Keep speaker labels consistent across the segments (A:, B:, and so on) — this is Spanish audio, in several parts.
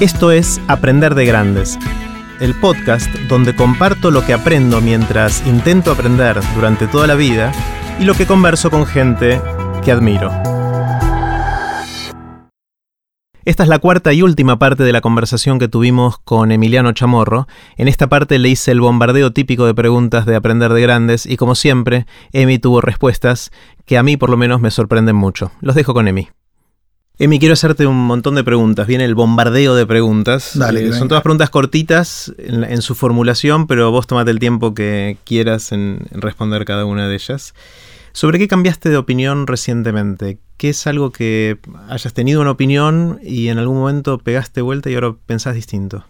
A: Esto es Aprender de Grandes, el podcast donde comparto lo que aprendo mientras intento aprender durante toda la vida y lo que converso con gente que admiro. Esta es la cuarta y última parte de la conversación que tuvimos con Emiliano Chamorro. En esta parte le hice el bombardeo típico de preguntas de aprender de grandes y como siempre, Emi tuvo respuestas que a mí por lo menos me sorprenden mucho. Los dejo con Emi. Emi, quiero hacerte un montón de preguntas. Viene el bombardeo de preguntas.
B: Dale,
A: Eh, son todas preguntas cortitas en, en su formulación, pero vos tomate el tiempo que quieras en, en responder cada una de ellas. ¿Sobre qué cambiaste de opinión recientemente? ¿Qué es algo que hayas tenido una opinión y en algún momento pegaste vuelta y ahora pensás distinto?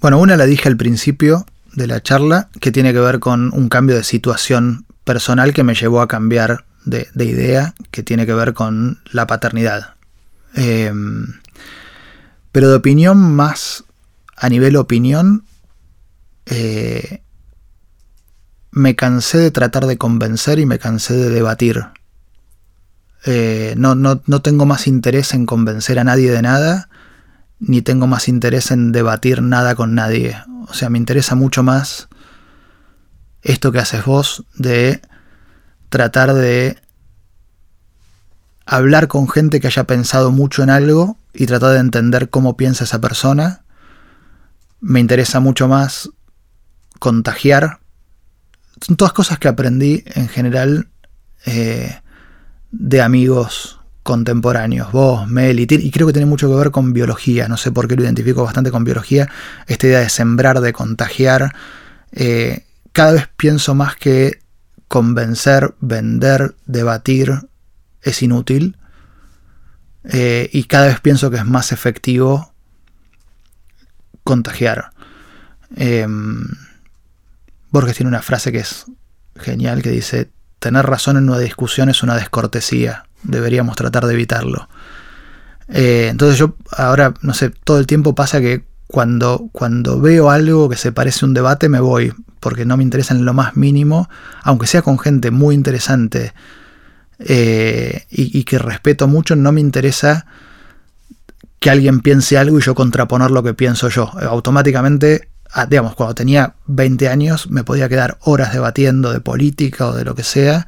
B: Bueno, una la dije al principio de la charla, que tiene que ver con un cambio de situación personal que me llevó a cambiar de, de idea, que tiene que ver con la paternidad. Eh, pero de opinión más a nivel opinión, eh, me cansé de tratar de convencer y me cansé de debatir. Eh, no, no, no tengo más interés en convencer a nadie de nada, ni tengo más interés en debatir nada con nadie. O sea, me interesa mucho más esto que haces vos de tratar de hablar con gente que haya pensado mucho en algo y tratar de entender cómo piensa esa persona. Me interesa mucho más contagiar. Son todas cosas que aprendí en general eh, de amigos contemporáneos, vos, Mel y y creo que tiene mucho que ver con biología, no sé por qué lo identifico bastante con biología, esta idea de sembrar, de contagiar, eh, cada vez pienso más que convencer, vender, debatir es inútil, eh, y cada vez pienso que es más efectivo contagiar. Eh, Borges tiene una frase que es genial que dice, tener razón en una discusión es una descortesía, deberíamos tratar de evitarlo. Eh, entonces yo ahora, no sé, todo el tiempo pasa que cuando, cuando veo algo que se parece a un debate me voy, porque no me interesa en lo más mínimo, aunque sea con gente muy interesante eh, y, y que respeto mucho, no me interesa que alguien piense algo y yo contraponer lo que pienso yo. Automáticamente, ah, digamos, cuando tenía 20 años me podía quedar horas debatiendo de política o de lo que sea.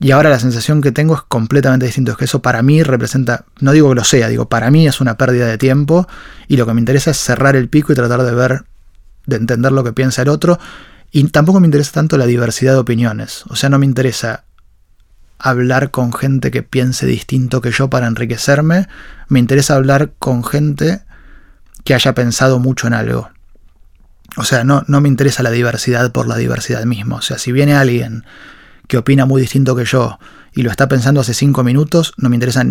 B: Y ahora la sensación que tengo es completamente distinto. Es que eso para mí representa, no digo que lo sea, digo, para mí es una pérdida de tiempo y lo que me interesa es cerrar el pico y tratar de ver, de entender lo que piensa el otro. Y tampoco me interesa tanto la diversidad de opiniones. O sea, no me interesa hablar con gente que piense distinto que yo para enriquecerme. Me interesa hablar con gente que haya pensado mucho en algo. O sea, no, no me interesa la diversidad por la diversidad misma. O sea, si viene alguien que opina muy distinto que yo y lo está pensando hace 5 minutos, no me interesa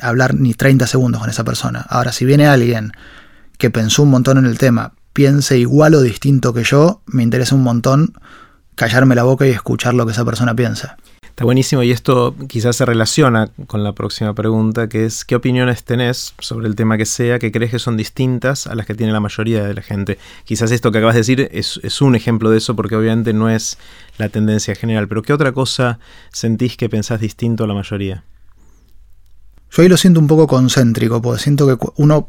B: hablar ni 30 segundos con esa persona. Ahora, si viene alguien que pensó un montón en el tema, piense igual o distinto que yo, me interesa un montón callarme la boca y escuchar lo que esa persona piensa.
A: Está buenísimo y esto quizás se relaciona con la próxima pregunta, que es ¿qué opiniones tenés sobre el tema que sea que crees que son distintas a las que tiene la mayoría de la gente? Quizás esto que acabas de decir es, un ejemplo de eso porque obviamente no es la tendencia general, pero ¿qué otra cosa sentís que pensás distinto a la mayoría?
B: Yo ahí lo siento un poco concéntrico, porque siento que uno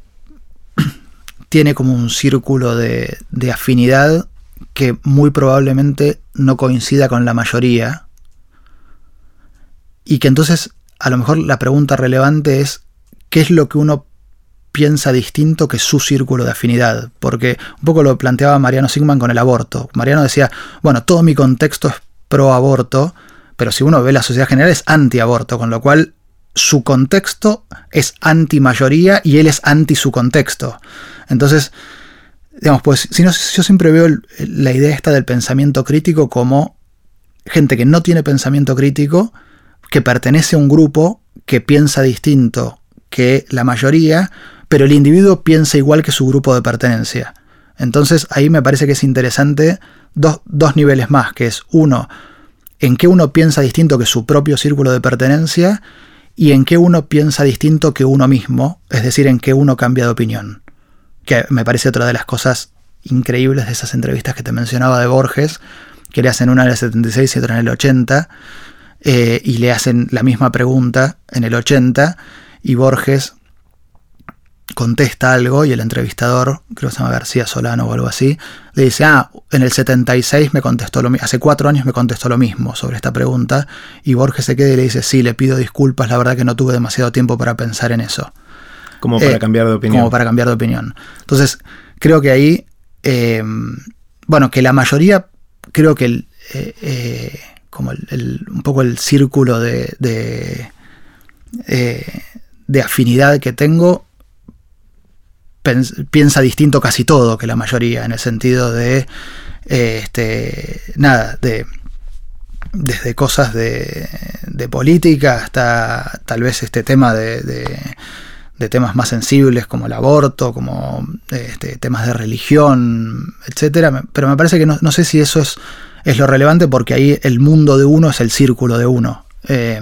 B: tiene como un círculo de afinidad que muy probablemente no coincida con la mayoría. Y que entonces a lo mejor la pregunta relevante es ¿qué es lo que uno piensa distinto que su círculo de afinidad? Porque un poco lo planteaba Mariano Sigman con el aborto. Mariano decía, bueno, todo mi contexto es pro aborto, pero si uno ve la sociedad general es anti-aborto, con lo cual su contexto es anti-mayoría y él es anti su contexto. Entonces, digamos, pues si no, yo siempre veo la idea esta del pensamiento crítico como gente que no tiene pensamiento crítico, que pertenece a un grupo que piensa distinto que la mayoría, pero el individuo piensa igual que su grupo de pertenencia. Entonces ahí me parece que es interesante dos, dos niveles más, que es uno, en qué uno piensa distinto que su propio círculo de pertenencia y en qué uno piensa distinto que uno mismo, es decir, en qué uno cambia de opinión. Que me parece otra de las cosas increíbles de esas entrevistas que te mencionaba de Borges, que le hacen una en el 76 y otra en el 80, eh, y le hacen la misma pregunta en el 80, y Borges contesta algo y el entrevistador, creo que se llama García Solano o algo así, le dice, ah, en el 76 me contestó lo mismo, hace cuatro años me contestó lo mismo sobre esta pregunta, y Borges se queda y le dice, sí, le pido disculpas, la verdad que no tuve demasiado tiempo para pensar en eso.
A: Como para eh, cambiar de opinión.
B: Como para cambiar de opinión. Entonces, creo que ahí, eh, bueno, que la mayoría, creo que el, eh, como el, un poco el círculo de, de, de afinidad que tengo piensa distinto casi todo que la mayoría, en el sentido de, eh, este, nada, de desde cosas de, de, política hasta tal vez este tema de, de, temas más sensibles como el aborto, como este, temas de religión, etcétera. Pero me parece que no, sé si eso es, es, lo relevante porque ahí el mundo de uno es el círculo de uno. Eh,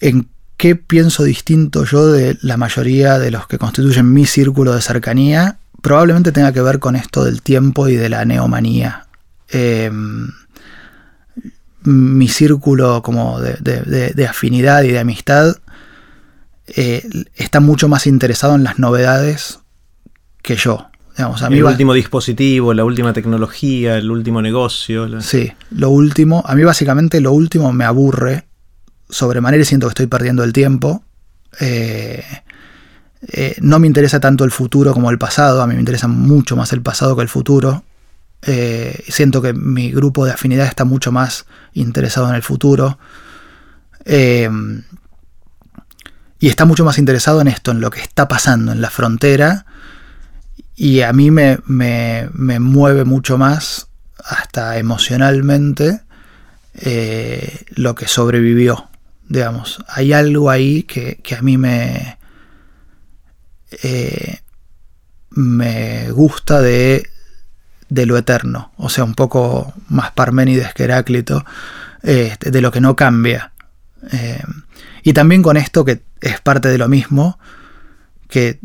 B: en qué pienso distinto yo de la mayoría de los que constituyen mi círculo de cercanía, probablemente tenga que ver con esto del tiempo y de la neomanía. Em, mi círculo como de, afinidad y de amistad eh, está mucho más interesado en las novedades que yo.
A: Digamos, a mí el último dispositivo, la última tecnología, el último negocio.
B: Sí, lo último, a mí básicamente lo último me aburre sobremanera y siento que estoy perdiendo el tiempo. Eh, eh, no me interesa tanto el futuro como el pasado, a mí me interesa mucho más el pasado que el futuro. Eh, siento que mi grupo de afinidad está mucho más interesado en el futuro. y está mucho más interesado en esto, en lo que está pasando en la frontera. Y a mí me, me, me mueve mucho más, hasta emocionalmente, lo que sobrevivió digamos. Hay algo ahí que, a mí me, eh, me gusta de, de, lo eterno, o sea, un poco más Parménides que Heráclito, este, de lo que no cambia. Eh, y también con esto que es parte de lo mismo, que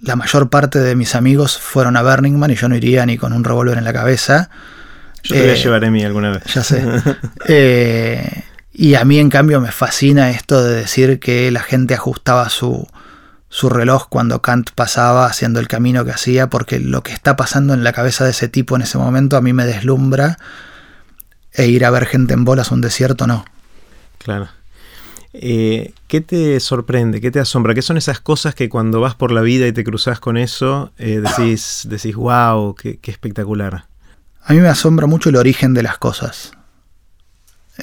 B: la mayor parte de mis amigos fueron a Burning Man y yo no iría ni con un revólver en la cabeza.
A: Yo te voy a eh, llevar a mí alguna vez.
B: Ya sé. Y a mí en cambio me fascina esto de decir que la gente ajustaba su, su reloj cuando Kant pasaba haciendo el camino que hacía, porque lo que está pasando en la cabeza de ese tipo en ese momento a mí me deslumbra e ir a ver gente en bolas a un desierto no.
A: Claro. Eh, ¿Qué te sorprende? ¿Qué te asombra? ¿Qué son esas cosas que cuando vas por la vida y te cruzas con eso eh, decís, decís, wow, qué, espectacular?
B: A mí me asombra mucho el origen de las cosas.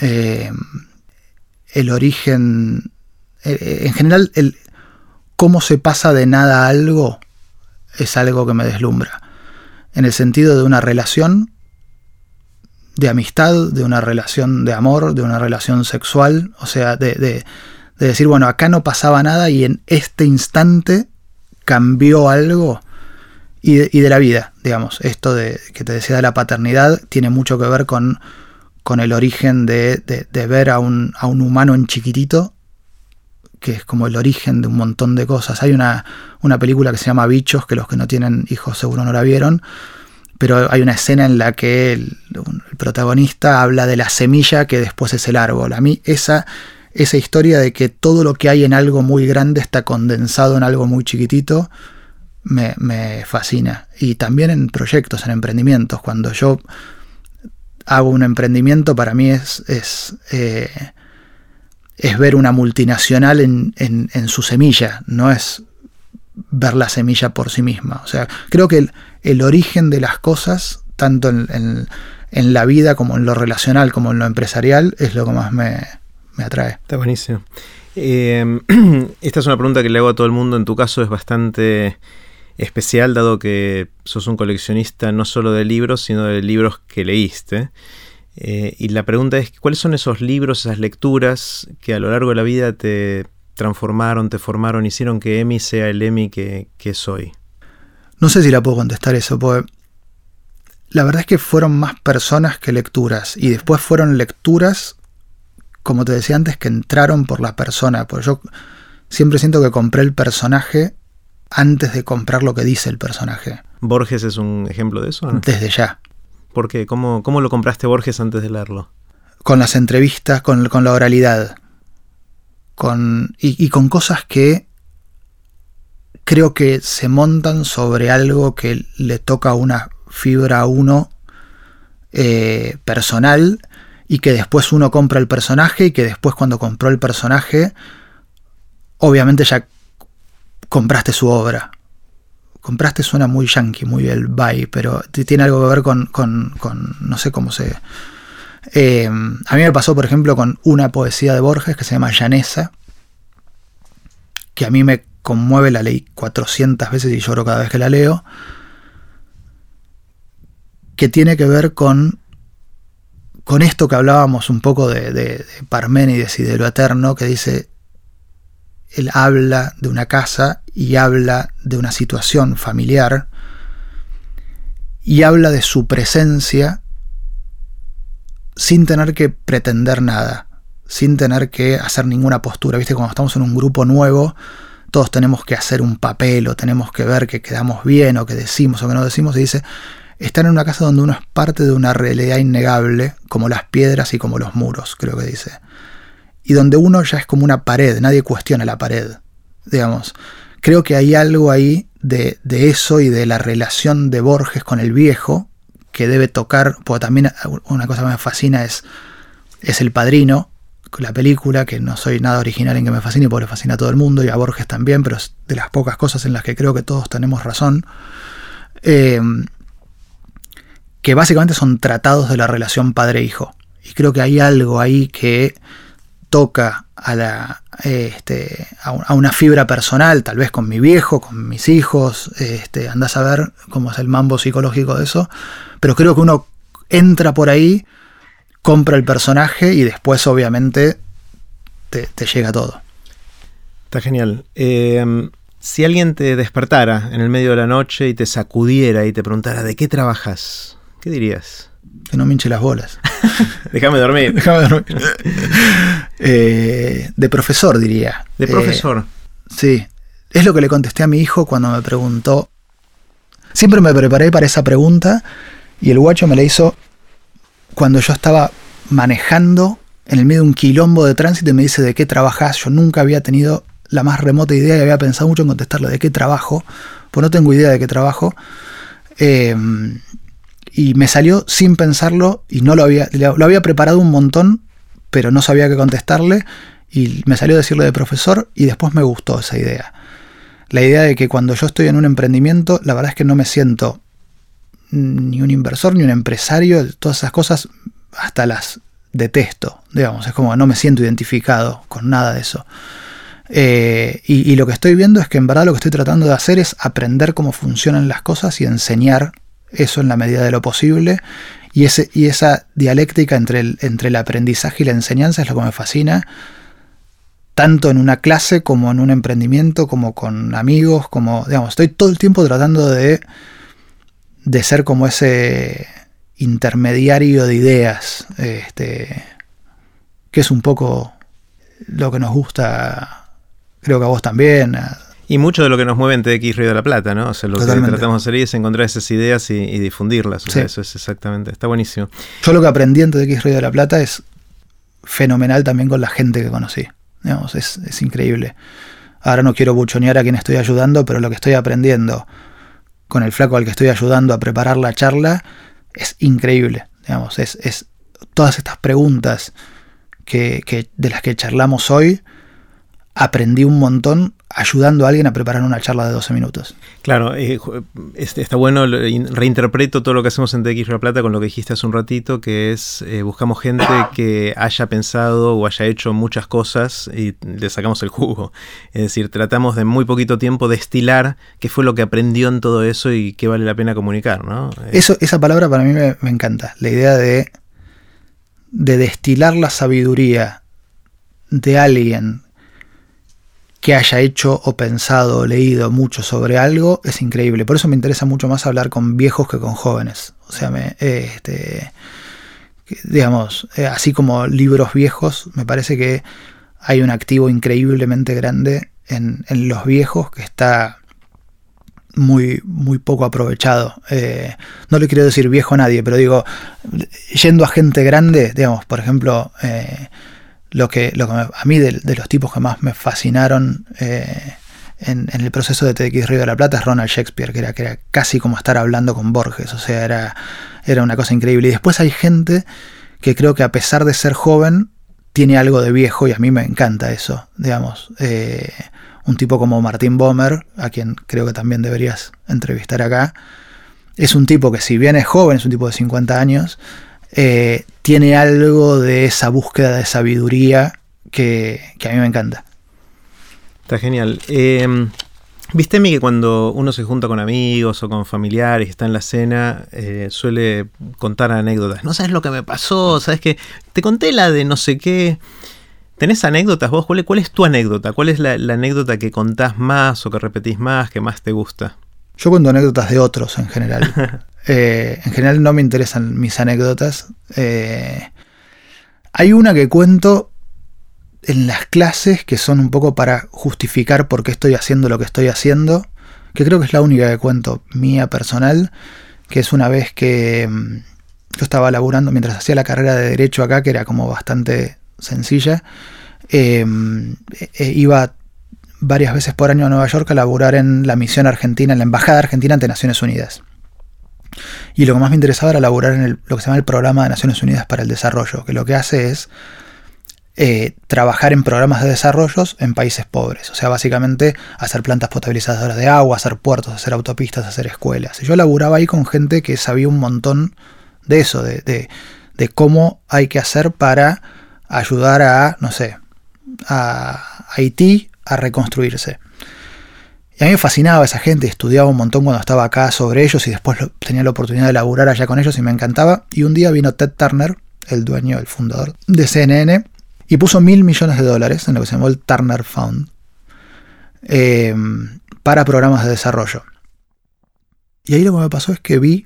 B: Eh, el origen, eh, en general, el, cómo se pasa de nada a algo es algo que me deslumbra. En el sentido de una relación de amistad, de una relación de amor, de una relación sexual, o sea, de, decir, bueno, acá no pasaba nada y en este instante cambió algo y de, y de, la vida, digamos. Esto de que te decía de la paternidad tiene mucho que ver con con el origen de, ver a un, a un, humano en chiquitito, que es como el origen de un montón de cosas. Hay una, una, película que se llama Bichos, que los que no tienen hijos seguro no la vieron, pero hay una escena en la que el, protagonista habla de la semilla que después es el árbol. A mí esa, esa historia de que todo lo que hay en algo muy grande está condensado en algo muy chiquitito, me, me fascina. Y también en proyectos, en emprendimientos, cuando yo hago un emprendimiento, para mí es, es, eh, es ver una multinacional en, en, su semilla, no es ver la semilla por sí misma. O sea, creo que el, origen de las cosas, tanto en, la vida como en lo relacional, como en lo empresarial, es lo que más me, atrae.
A: Está buenísimo. Eh, esta es una pregunta que le hago a todo el mundo, en tu caso es bastante especial dado que sos un coleccionista no solo de libros, sino de libros que leíste. Eh, y la pregunta es, ¿cuáles son esos libros, esas lecturas que a lo largo de la vida te transformaron, te formaron, hicieron que Emi sea el Emi que, que soy?
B: No sé si la puedo contestar eso, porque la verdad es que fueron más personas que lecturas. Y después fueron lecturas, como te decía antes, que entraron por la persona. Porque yo siempre siento que compré el personaje antes de comprar lo que dice el personaje.
A: ¿Borges es un ejemplo de eso?
B: Desde ya.
A: ¿Por qué? ¿Cómo, ¿Cómo, lo compraste Borges antes de leerlo?
B: Con las entrevistas, con, la oralidad. Con, y, con cosas que creo que se montan sobre algo que le toca una fibra a uno eh, personal y que después uno compra el personaje y que después cuando compró el personaje, obviamente ya compraste su obra. Compraste suena muy yankee, muy el buy, pero tiene algo que ver con, con, no sé cómo se... Eh, a mí me pasó, por ejemplo, con una poesía de Borges que se llama Llanesa, que a mí me conmueve, la ley 400 veces y lloro cada vez que la leo, que tiene que ver con, con esto que hablábamos un poco de, de, de Parménides y de lo eterno, que dice, él habla de una casa y habla de una situación familiar y habla de su presencia sin tener que pretender nada, sin tener que hacer ninguna postura. Viste, cuando estamos en un grupo nuevo, todos tenemos que hacer un papel o tenemos que ver que quedamos bien o que decimos o que no decimos. Y dice, están en una casa donde uno es parte de una realidad innegable, como las piedras y como los muros, creo que dice. Y donde uno ya es como una pared, nadie cuestiona la pared, digamos. Creo que hay algo ahí de, de eso y de la relación de Borges con el viejo, que debe tocar, porque también una cosa que me fascina es, es el padrino, la película, que no soy nada original en que me fascine, porque le fascina a todo el mundo y a Borges también, pero es de las pocas cosas en las que creo que todos tenemos razón. Eh, que básicamente son tratados de la relación padre-hijo. Y creo que hay algo ahí que toca a, la, este, a una fibra personal, tal vez con mi viejo, con mis hijos, este, andás a ver cómo es el mambo psicológico de eso, pero creo que uno entra por ahí, compra el personaje y después obviamente te, te llega todo.
A: Está genial. Eh, si alguien te despertara en el medio de la noche y te sacudiera y te preguntara de qué trabajas, ¿Qué dirías?
B: Que no me hinche las bolas.
A: Déjame dormir.
B: Déjame dormir. eh, de profesor, diría.
A: De profesor.
B: Eh, sí. Es lo que le contesté a mi hijo cuando me preguntó. Siempre me preparé para esa pregunta y el guacho me la hizo cuando yo estaba manejando en el medio de un quilombo de tránsito y me dice de qué trabajas. Yo nunca había tenido la más remota idea y había pensado mucho en contestarle de qué trabajo, pues no tengo idea de qué trabajo. Eh, y me salió sin pensarlo y no lo había, lo había preparado un montón, pero no sabía qué contestarle y me salió decirle de profesor y después me gustó esa idea. La idea de que cuando yo estoy en un emprendimiento, la verdad es que no me siento ni un inversor ni un empresario, todas esas cosas hasta las detesto, digamos, es como no me siento identificado con nada de eso. Eh, y, y lo que estoy viendo es que en verdad lo que estoy tratando de hacer es aprender cómo funcionan las cosas y enseñar eso en la medida de lo posible. Y, ese, y esa dialéctica entre el, entre el aprendizaje y la enseñanza es lo que me fascina, tanto en una clase como en un emprendimiento, como con amigos, como, digamos, estoy todo el tiempo tratando de, de ser como ese intermediario de ideas, este, que es un poco lo que nos gusta, creo que a vos también,
A: y mucho de lo que nos mueve en TX Río de la Plata, ¿no? O sea, lo Totalmente. que tratamos de hacer es encontrar esas ideas y, y difundirlas. O sea, eso es exactamente, está buenísimo.
B: Yo lo que aprendí en TX Río de la Plata es fenomenal también con la gente que conocí. Digamos, es, es increíble. Ahora no quiero buchonear a quien estoy ayudando, pero lo que estoy aprendiendo con el flaco al que estoy ayudando a preparar la charla es increíble. Digamos, es, es todas estas preguntas que, que, de las que charlamos hoy, aprendí un montón ayudando a alguien a preparar una charla de 12 minutos.
A: Claro, eh, está bueno, reinterpreto todo lo que hacemos en TX La Plata con lo que dijiste hace un ratito, que es eh, buscamos gente que haya pensado o haya hecho muchas cosas y le sacamos el jugo. Es decir, tratamos de muy poquito tiempo destilar qué fue lo que aprendió en todo eso y qué vale la pena comunicar, ¿no?
B: Eh, eso, esa palabra para mí me, me encanta, la idea de, de destilar la sabiduría de alguien que haya hecho o pensado o leído mucho sobre algo es increíble. Por eso me interesa mucho más hablar con viejos que con jóvenes. O sea, me, este, digamos, eh, así como libros viejos, me parece que hay un activo increíblemente grande en, en los viejos que está muy, muy poco aprovechado. Eh, no le quiero decir viejo a nadie, pero digo, yendo a gente grande, digamos, por ejemplo, eh, lo que, a mí de, de, los tipos que más me fascinaron eh, en, el proceso de TX Río de la Plata es Ronald Shakespeare, que era, que era casi como estar hablando con Borges, o sea, era, era una cosa increíble. Y después hay gente que creo que a pesar de ser joven, tiene algo de viejo y a mí me encanta eso, digamos. Eh, un tipo como Martín Bomer, a quien creo que también deberías entrevistar acá, es un tipo que si bien es joven, es un tipo de 50 años, eh, tiene algo de esa búsqueda de sabiduría que, a mí me encanta.
A: Está genial. Eh, Viste, que cuando uno se junta con amigos o con familiares, está en la cena, eh, suele contar anécdotas. No sabes lo que me pasó, sabes que te conté la de no sé qué. ¿Tenés anécdotas vos? ¿Cuál, es tu anécdota? ¿Cuál es la, anécdota que contás más o que repetís más, que más te gusta?
B: Yo cuento anécdotas de otros en general. Eh, en general no me interesan mis anécdotas. Eh, hay una que cuento en las clases que son un poco para justificar por qué estoy haciendo lo que estoy haciendo, que creo que es la única que cuento mía personal, que es una vez que mm, yo estaba laburando mientras hacía la carrera de derecho acá, que era como bastante sencilla, em, e, e iba varias veces por año a Nueva York a laburar en la misión argentina, en la Embajada Argentina ante Naciones Unidas. Y lo que más me interesaba era laburar en lo que se llama el Programa de Naciones Unidas para el Desarrollo, que lo que hace es eh, trabajar en programas de desarrollos en países pobres. O sea, básicamente hacer plantas potabilizadoras de agua, hacer puertos, hacer autopistas, hacer escuelas. Y yo laburaba ahí con gente que sabía un montón de eso, de, cómo hay que hacer para ayudar a, no sé, a Haití a reconstruirse. Y a mí me fascinaba esa gente, estudiaba un montón cuando estaba acá sobre ellos y después tenía la oportunidad de laburar allá con ellos y me encantaba. Y un día vino Ted Turner, el dueño, el fundador de CNN, y puso mil millones de dólares en lo que se llamó el Turner Fund eh, para programas de desarrollo. Y ahí lo que me pasó es que vi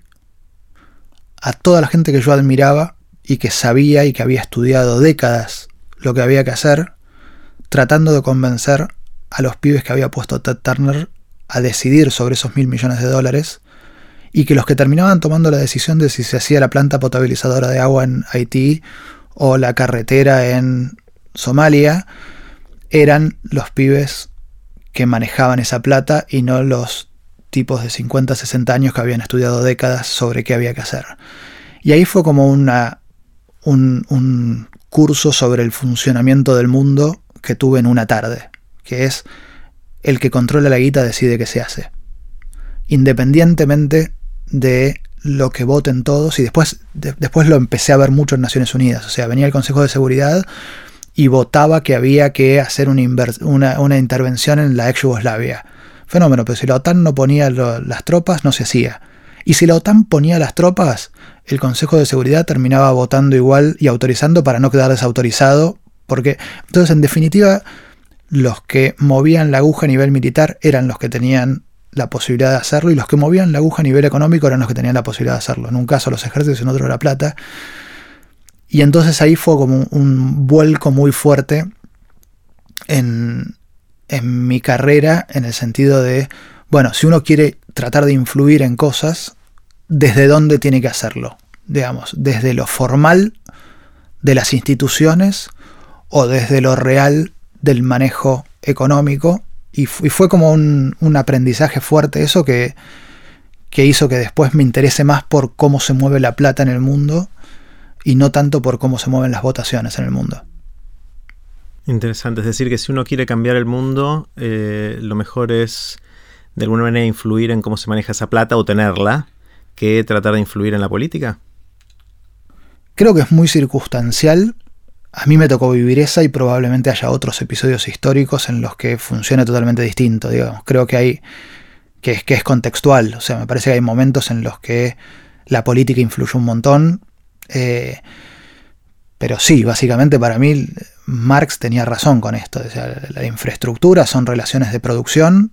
B: a toda la gente que yo admiraba y que sabía y que había estudiado décadas lo que había que hacer, tratando de convencer a los pibes que había puesto Ted Turner a decidir sobre esos mil millones de dólares y que los que terminaban tomando la decisión de si se hacía la planta potabilizadora de agua en Haití o la carretera en Somalia eran los pibes que manejaban esa plata y no los tipos de 50, 60 años que habían estudiado décadas sobre qué había que hacer. Y ahí fue como un, un curso sobre el funcionamiento del mundo que tuve en una tarde, que es el que controla la guita decide qué se hace. Independientemente de lo que voten todos y después, después lo empecé a ver mucho en Naciones Unidas. O sea, venía el Consejo de Seguridad y votaba que había que hacer una, una, intervención en la ex Yugoslavia. Fenómeno, pero si la OTAN no ponía las tropas, no se hacía. Y si la OTAN ponía las tropas, el Consejo de Seguridad terminaba votando igual y autorizando para no quedar desautorizado. Porque, entonces, en definitiva, los que movían la aguja a nivel militar eran los que tenían la posibilidad de hacerlo y los que movían la aguja a nivel económico eran los que tenían la posibilidad de hacerlo. En un caso los ejércitos, en otro la plata. Y entonces ahí fue como un vuelco muy fuerte en mi carrera en el sentido de, bueno, si uno quiere tratar de influir en cosas, ¿desde dónde tiene que hacerlo? Digamos, desde lo formal de las instituciones o desde lo real del manejo económico y, fue como un, aprendizaje fuerte eso que, que hizo que después me interese más por cómo se mueve la plata en el mundo y no tanto por cómo se mueven las votaciones en el mundo.
A: Interesante, es decir, que si uno quiere cambiar el mundo, eh, lo mejor es de alguna manera influir en cómo se maneja esa plata o tenerla, que tratar de influir en la política.
B: Creo que es muy circunstancial a mí me tocó vivir esa y probablemente haya otros episodios históricos en los que funcione totalmente distinto. Creo que hay que es, contextual, o sea, me parece que hay momentos en los que la política influye un montón. Eh, pero sí, básicamente para mí Marx tenía razón con esto. O sea, la infraestructura son relaciones de producción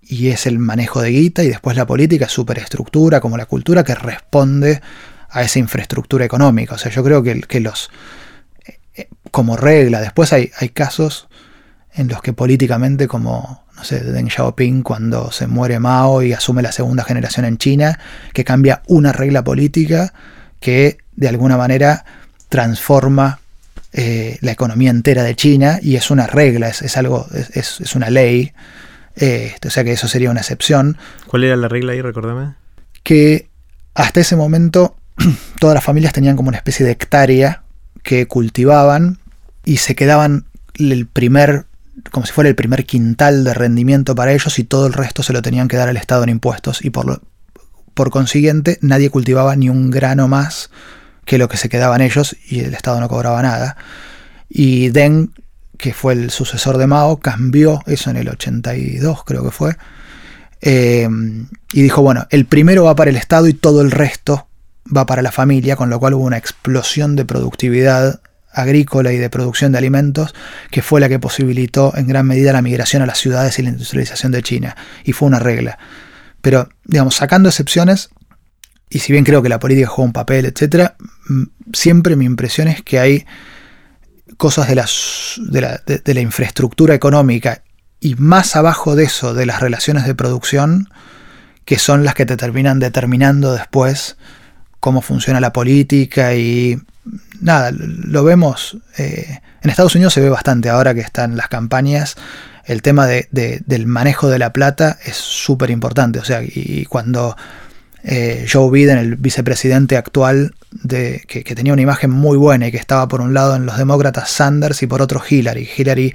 B: y es el manejo de guita y después la política es superestructura, como la cultura que responde a esa infraestructura económica. O sea, yo creo que los, como regla. Después hay, hay casos en los que políticamente, como, no sé, Deng Xiaoping cuando se muere Mao y asume la segunda generación en China, que cambia una regla política que de alguna manera transforma eh, la economía entera de China y es una regla, es, algo, es, es, una ley. Eh, o sea que eso sería una excepción.
A: ¿Cuál era la regla ahí, recordame?
B: Que hasta ese momento todas las familias tenían como una especie de hectárea que cultivaban y se quedaban el primer, como si fuera el primer quintal de rendimiento para ellos y todo el resto se lo tenían que dar al Estado en impuestos y por, lo, por consiguiente nadie cultivaba ni un grano más que lo que se quedaban ellos y el Estado no cobraba nada. Y Deng, que fue el sucesor de Mao, cambió eso en el 82 creo que fue, eh, y dijo, bueno, el primero va para el Estado y todo el resto va para la familia, con lo cual hubo una explosión de productividad agrícola y de producción de alimentos, que fue la que posibilitó en gran medida la migración a las ciudades y la industrialización de China. Y fue una regla. Pero, digamos, sacando excepciones, y si bien creo que la política juega un papel, etc., siempre mi impresión es que hay cosas de, de, la, de la infraestructura económica y más abajo de eso, de las relaciones de producción, que son las que te terminan determinando después cómo funciona la política y nada, lo vemos, eh, en Estados Unidos se ve bastante ahora que están las campañas, el tema de, del manejo de la plata es súper importante, o sea, y cuando eh, Joe Biden, el vicepresidente actual, de, que, que, tenía una imagen muy buena y que estaba por un lado en los demócratas Sanders y por otro Hillary. Hillary,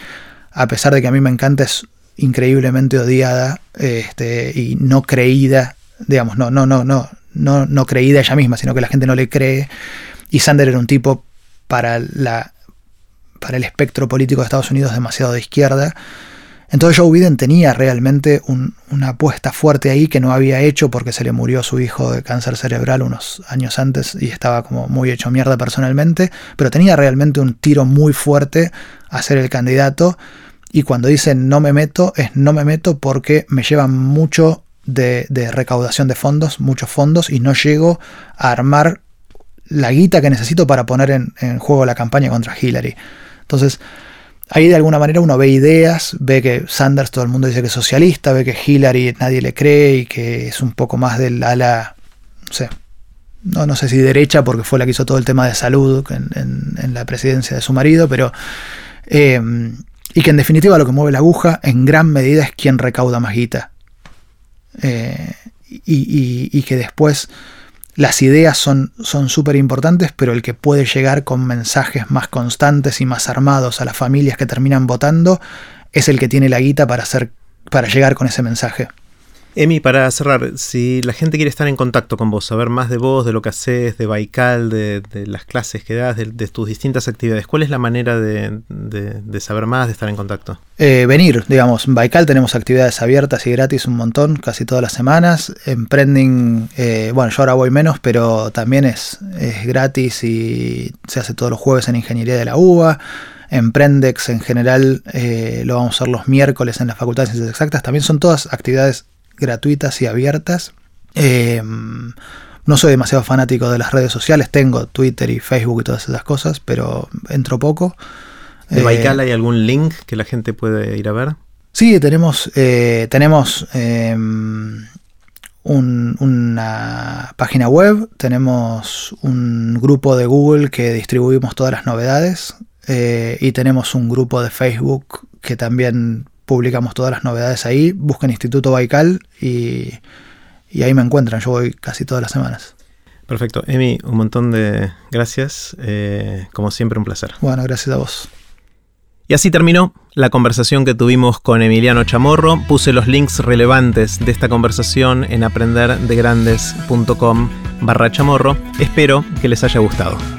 B: a pesar de que a mí me encanta, es increíblemente odiada este, y no creída, digamos, no, no, no, no, no, no creída ella misma, sino que la gente no le cree. Y Sander era un tipo para, la, para el espectro político de Estados Unidos demasiado de izquierda. Entonces Joe Biden tenía realmente una apuesta fuerte ahí que no había hecho porque se le murió su hijo de cáncer cerebral unos años antes y estaba como muy hecho mierda personalmente, pero tenía realmente un tiro muy fuerte a ser el candidato y cuando dice no me meto es no me meto porque me llevan mucho de, recaudación de fondos, muchos fondos, y no llego a armar la guita que necesito para poner en, juego la campaña contra Hillary. Entonces, ahí de alguna manera uno ve ideas, ve que Sanders todo el mundo dice que es socialista, ve que Hillary nadie le cree y que es un poco más del ala, no sé, no, no sé si derecha porque fue la que hizo todo el tema de salud en, la presidencia de su marido, pero... Eh, y que en definitiva lo que mueve la aguja en gran medida es quien recauda más guita. Eh, y, que después las ideas son súper importantes, pero el que puede llegar con mensajes más constantes y más armados a las familias que terminan votando es el que tiene la guita para, hacer, para llegar con ese mensaje.
A: Emi, para cerrar, si la gente quiere estar en contacto con vos, saber más de vos, de lo que haces, de Baikal, de, las clases que das, de, tus distintas actividades, ¿cuál es la manera de, saber más, de estar en contacto?
B: Eh, venir, digamos, en Baikal tenemos actividades abiertas y gratis un montón, casi todas las semanas. Emprending, eh, bueno, yo ahora voy menos, pero también es, es gratis y se hace todos los jueves en Ingeniería de la UBA. Emprendex en general eh, lo vamos a hacer los miércoles en la Facultad de Ciencias Exactas. También son todas actividades gratuitas y abiertas. Eh, no soy demasiado fanático de las redes sociales, tengo Twitter y Facebook y todas esas cosas, pero entro poco.
A: ¿De Baikal eh, hay algún link que la gente puede ir a ver?
B: Sí, tenemos, eh, tenemos em, una página web, tenemos un grupo de Google que distribuimos todas las novedades y tenemos un grupo de Facebook que también publicamos todas las novedades ahí. Busquen Instituto Baikal y, ahí me encuentran. Yo voy casi todas las semanas.
A: Perfecto. Emi, un montón de gracias. Eh, como siempre, un placer.
B: Bueno, gracias a vos.
A: Y así terminó la conversación que tuvimos con Emiliano Chamorro. Puse los links relevantes de esta conversación en aprenderdegrandes.com barra chamorro. Espero que les haya gustado.